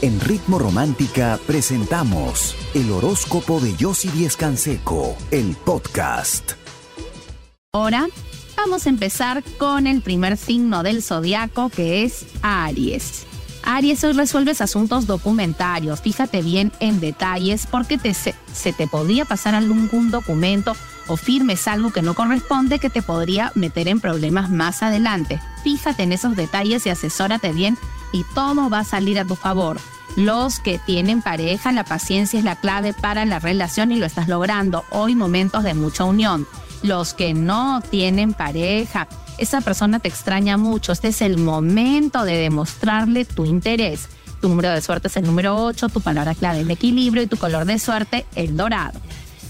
En Ritmo Romántica presentamos el horóscopo de Yossi Díez Canseco, el podcast. Ahora vamos a empezar con el primer signo del zodiaco que es Aries. Aries, hoy resuelves asuntos documentarios. Fíjate bien en detalles porque te, se, se te podría pasar algún documento o firmes algo que no corresponde que te podría meter en problemas más adelante. Fíjate en esos detalles y asesórate bien y todo va a salir a tu favor. Los que tienen pareja, la paciencia es la clave para la relación y lo estás logrando. Hoy momentos de mucha unión. Los que no tienen pareja, esa persona te extraña mucho. Este es el momento de demostrarle tu interés. Tu número de suerte es el número 8, tu palabra clave el equilibrio y tu color de suerte el dorado.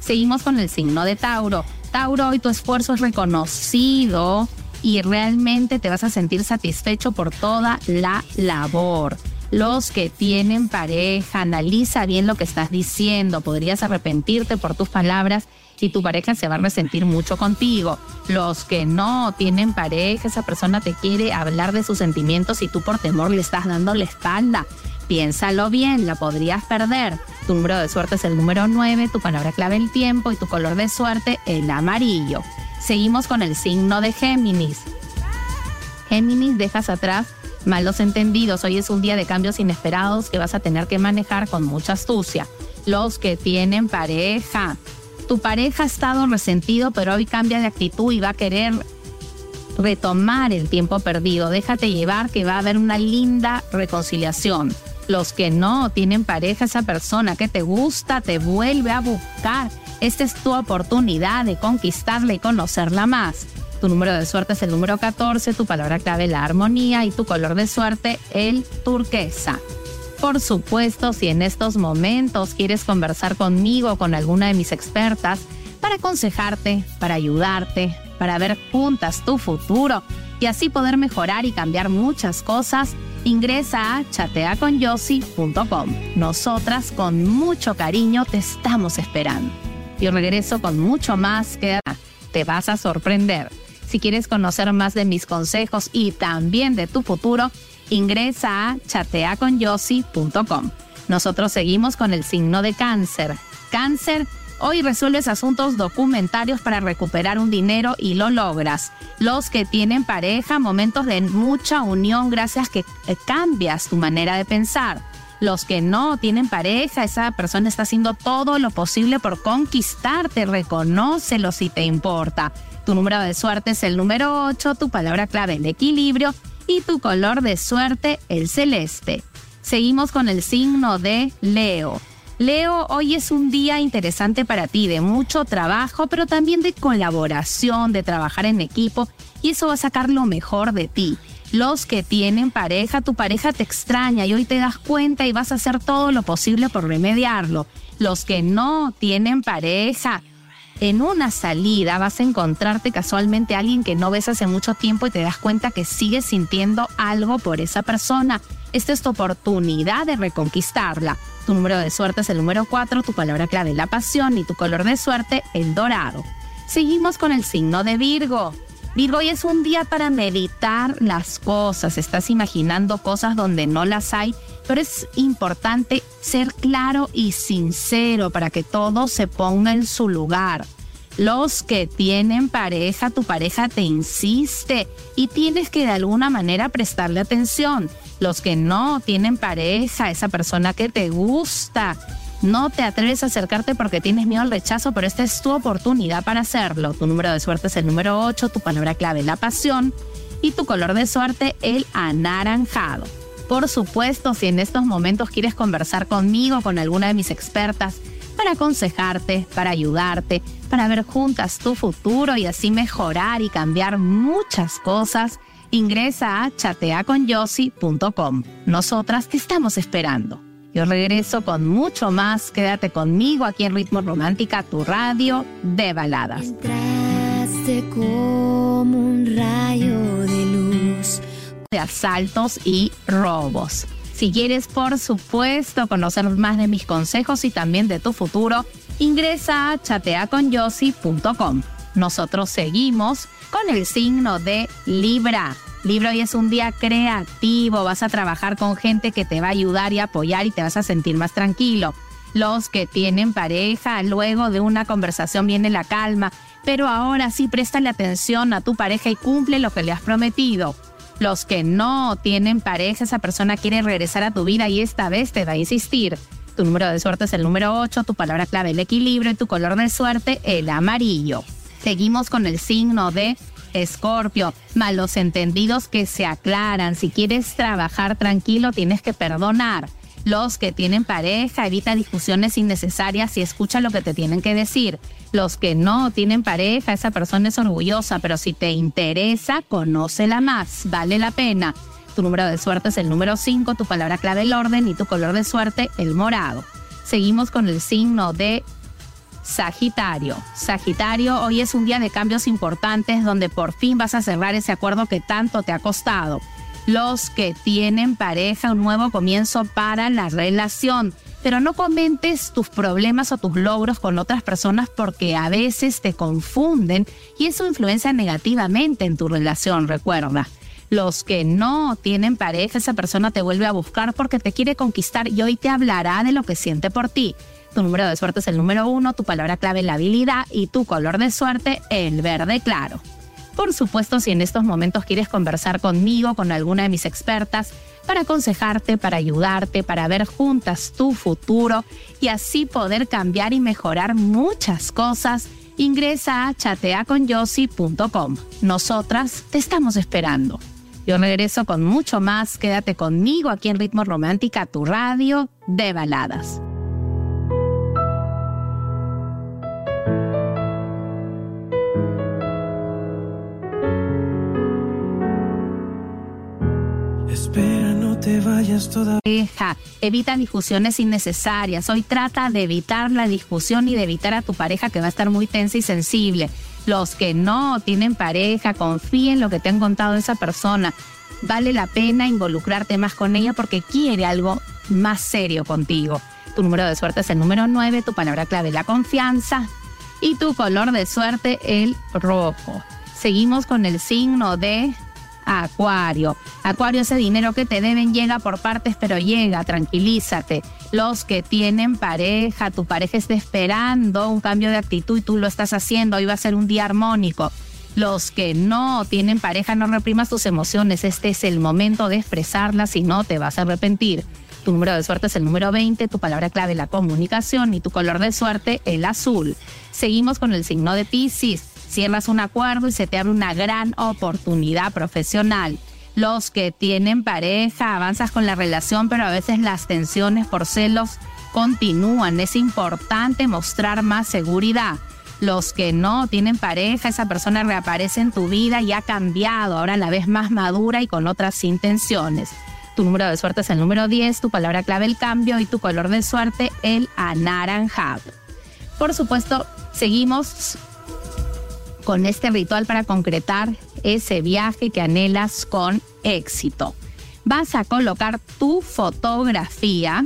Seguimos con el signo de Tauro. Tauro, hoy tu esfuerzo es reconocido y realmente te vas a sentir satisfecho por toda la labor. Los que tienen pareja, analiza bien lo que estás diciendo. Podrías arrepentirte por tus palabras y tu pareja se va a resentir mucho contigo. Los que no tienen pareja, esa persona te quiere hablar de sus sentimientos y tú por temor le estás dando la espalda. Piénsalo bien, la podrías perder. Tu número de suerte es el número 9, tu palabra clave el tiempo y tu color de suerte el amarillo. Seguimos con el signo de Géminis. Géminis, dejas atrás malos entendidos. Hoy es un día de cambios inesperados que vas a tener que manejar con mucha astucia. Los que tienen pareja. Tu pareja ha estado resentido, pero hoy cambia de actitud y va a querer retomar el tiempo perdido. Déjate llevar que va a haber una linda reconciliación. Los que no tienen pareja, esa persona que te gusta te vuelve a buscar. Esta es tu oportunidad de conquistarla y conocerla más. Tu número de suerte es el número 14, tu palabra clave la armonía y tu color de suerte el turquesa. Por supuesto, si en estos momentos quieres conversar conmigo o con alguna de mis expertas para aconsejarte, para ayudarte, para ver juntas tu futuro y así poder mejorar y cambiar muchas cosas, Ingresa a chateaconyossi.com. Nosotras con mucho cariño te estamos esperando. Y regreso con mucho más que te vas a sorprender. Si quieres conocer más de mis consejos y también de tu futuro, ingresa a chateaconyossi.com. Nosotros seguimos con el signo de cáncer. Cáncer Hoy resuelves asuntos documentarios para recuperar un dinero y lo logras. Los que tienen pareja, momentos de mucha unión gracias que eh, cambias tu manera de pensar. Los que no tienen pareja, esa persona está haciendo todo lo posible por conquistarte, reconócelo si te importa. Tu número de suerte es el número 8, tu palabra clave el equilibrio y tu color de suerte el celeste. Seguimos con el signo de Leo. Leo, hoy es un día interesante para ti, de mucho trabajo, pero también de colaboración, de trabajar en equipo, y eso va a sacar lo mejor de ti. Los que tienen pareja, tu pareja te extraña y hoy te das cuenta y vas a hacer todo lo posible por remediarlo. Los que no tienen pareja, en una salida vas a encontrarte casualmente a alguien que no ves hace mucho tiempo y te das cuenta que sigues sintiendo algo por esa persona. Esta es tu oportunidad de reconquistarla. Tu número de suerte es el número 4, tu palabra clave la pasión y tu color de suerte el dorado. Seguimos con el signo de Virgo. Virgo, es un día para meditar las cosas. Estás imaginando cosas donde no las hay, pero es importante ser claro y sincero para que todo se ponga en su lugar. Los que tienen pareja, tu pareja te insiste y tienes que de alguna manera prestarle atención. Los que no tienen pareja, esa persona que te gusta, no te atreves a acercarte porque tienes miedo al rechazo, pero esta es tu oportunidad para hacerlo. Tu número de suerte es el número 8, tu palabra clave la pasión y tu color de suerte el anaranjado. Por supuesto, si en estos momentos quieres conversar conmigo, con alguna de mis expertas, para aconsejarte, para ayudarte, para ver juntas tu futuro y así mejorar y cambiar muchas cosas, ingresa a chateaconyossi.com. Nosotras te estamos esperando. Yo regreso con mucho más. Quédate conmigo aquí en Ritmo Romántica, tu radio de baladas. Entraste como un rayo de luz. De asaltos y robos. Si quieres, por supuesto, conocer más de mis consejos y también de tu futuro, ingresa a chateaconyossi.com. Nosotros seguimos con el signo de Libra. Libro hoy es un día creativo, vas a trabajar con gente que te va a ayudar y apoyar y te vas a sentir más tranquilo. Los que tienen pareja, luego de una conversación viene la calma, pero ahora sí préstale atención a tu pareja y cumple lo que le has prometido. Los que no tienen pareja, esa persona quiere regresar a tu vida y esta vez te va a insistir. Tu número de suerte es el número 8, tu palabra clave el equilibrio y tu color de suerte el amarillo. Seguimos con el signo de Escorpio, malos entendidos que se aclaran. Si quieres trabajar tranquilo, tienes que perdonar. Los que tienen pareja, evita discusiones innecesarias y escucha lo que te tienen que decir. Los que no tienen pareja, esa persona es orgullosa, pero si te interesa, conócela más, vale la pena. Tu número de suerte es el número 5, tu palabra clave el orden y tu color de suerte el morado. Seguimos con el signo de Sagitario. Sagitario, hoy es un día de cambios importantes donde por fin vas a cerrar ese acuerdo que tanto te ha costado los que tienen pareja, un nuevo comienzo para la relación. Pero no comentes tus problemas o tus logros con otras personas porque a veces te confunden y eso influencia negativamente en tu relación, recuerda. Los que no tienen pareja, esa persona te vuelve a buscar porque te quiere conquistar y hoy te hablará de lo que siente por ti. Tu número de suerte es el número uno, tu palabra clave la habilidad y tu color de suerte el verde claro. Por supuesto, si en estos momentos quieres conversar conmigo, con alguna de mis expertas, para aconsejarte, para ayudarte, para ver juntas tu futuro y así poder cambiar y mejorar muchas cosas, ingresa a chateaconyossi.com. Nosotras te estamos esperando. Yo regreso con mucho más. Quédate conmigo aquí en Ritmo Romántica, tu radio de baladas. Vayas toda. Evita discusiones innecesarias. Hoy trata de evitar la discusión y de evitar a tu pareja que va a estar muy tensa y sensible. Los que no tienen pareja, confíen en lo que te han contado esa persona. Vale la pena involucrarte más con ella porque quiere algo más serio contigo. Tu número de suerte es el número 9, tu palabra clave la confianza y tu color de suerte el rojo. Seguimos con el signo de Acuario. Acuario, ese dinero que te deben llega por partes, pero llega, tranquilízate. Los que tienen pareja, tu pareja está esperando un cambio de actitud y tú lo estás haciendo, hoy va a ser un día armónico. Los que no tienen pareja, no reprimas tus emociones, este es el momento de expresarlas y no te vas a arrepentir. Tu número de suerte es el número 20, tu palabra clave la comunicación y tu color de suerte el azul. Seguimos con el signo de Pisces cierras un acuerdo y se te abre una gran oportunidad profesional. Los que tienen pareja, avanzas con la relación, pero a veces las tensiones por celos continúan. Es importante mostrar más seguridad. Los que no tienen pareja, esa persona reaparece en tu vida y ha cambiado, ahora la ves más madura y con otras intenciones. Tu número de suerte es el número 10, tu palabra clave el cambio y tu color de suerte el anaranjado. Por supuesto, seguimos con este ritual para concretar ese viaje que anhelas con éxito. Vas a colocar tu fotografía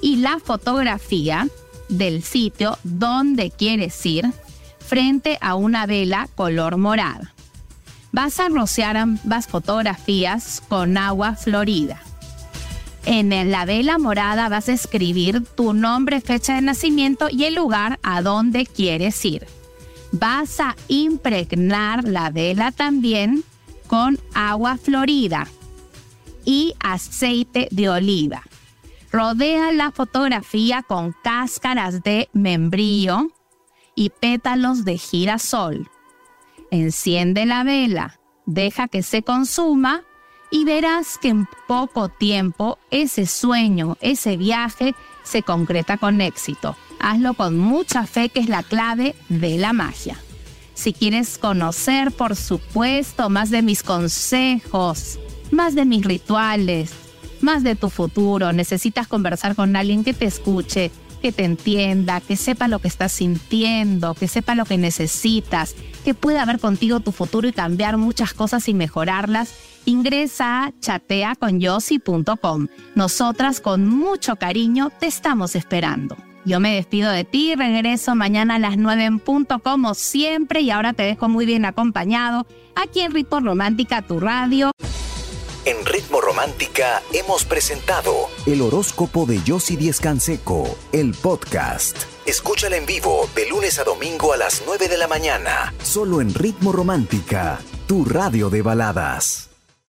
y la fotografía del sitio donde quieres ir frente a una vela color morada. Vas a rociar ambas fotografías con agua florida. En la vela morada vas a escribir tu nombre, fecha de nacimiento y el lugar a donde quieres ir vas a impregnar la vela también con agua florida y aceite de oliva. Rodea la fotografía con cáscaras de membrillo y pétalos de girasol. Enciende la vela, deja que se consuma y verás que en poco tiempo ese sueño, ese viaje se concreta con éxito. Hazlo con mucha fe, que es la clave de la magia. Si quieres conocer, por supuesto, más de mis consejos, más de mis rituales, más de tu futuro, necesitas conversar con alguien que te escuche, que te entienda, que sepa lo que estás sintiendo, que sepa lo que necesitas, que pueda ver contigo tu futuro y cambiar muchas cosas y mejorarlas, ingresa a chateaconyossi.com. Nosotras con mucho cariño te estamos esperando. Yo me despido de ti, regreso mañana a las 9 en punto como siempre y ahora te dejo muy bien acompañado aquí en Ritmo Romántica, tu radio. En Ritmo Romántica hemos presentado el horóscopo de Yossi Díez Canseco, el podcast. Escúchala en vivo de lunes a domingo a las 9 de la mañana, solo en Ritmo Romántica, tu radio de baladas.